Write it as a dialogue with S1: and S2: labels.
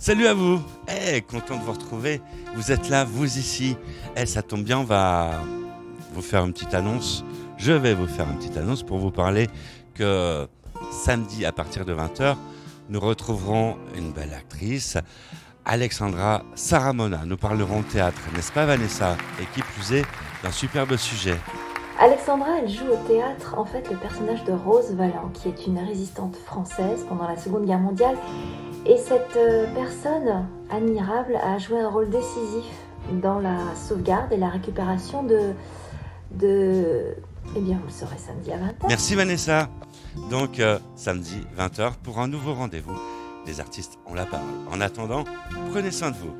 S1: Salut à vous Eh, content de vous retrouver. Vous êtes là, vous ici. Eh, ça tombe bien, on va vous faire une petite annonce. Je vais vous faire une petite annonce pour vous parler que samedi à partir de 20h, nous retrouverons une belle actrice, Alexandra Saramona. Nous parlerons théâtre, n'est-ce pas Vanessa? Et qui plus est, d'un superbe sujet.
S2: Alexandra, elle joue au théâtre en fait le personnage de Rose Valland, qui est une résistante française pendant la Seconde Guerre mondiale. Et cette euh, personne admirable a joué un rôle décisif dans la sauvegarde et la récupération de... Eh bien, vous le saurez samedi à 20h.
S1: Merci Vanessa. Donc, euh, samedi 20h pour un nouveau rendez-vous. Les artistes ont la parole. En attendant, prenez soin de vous.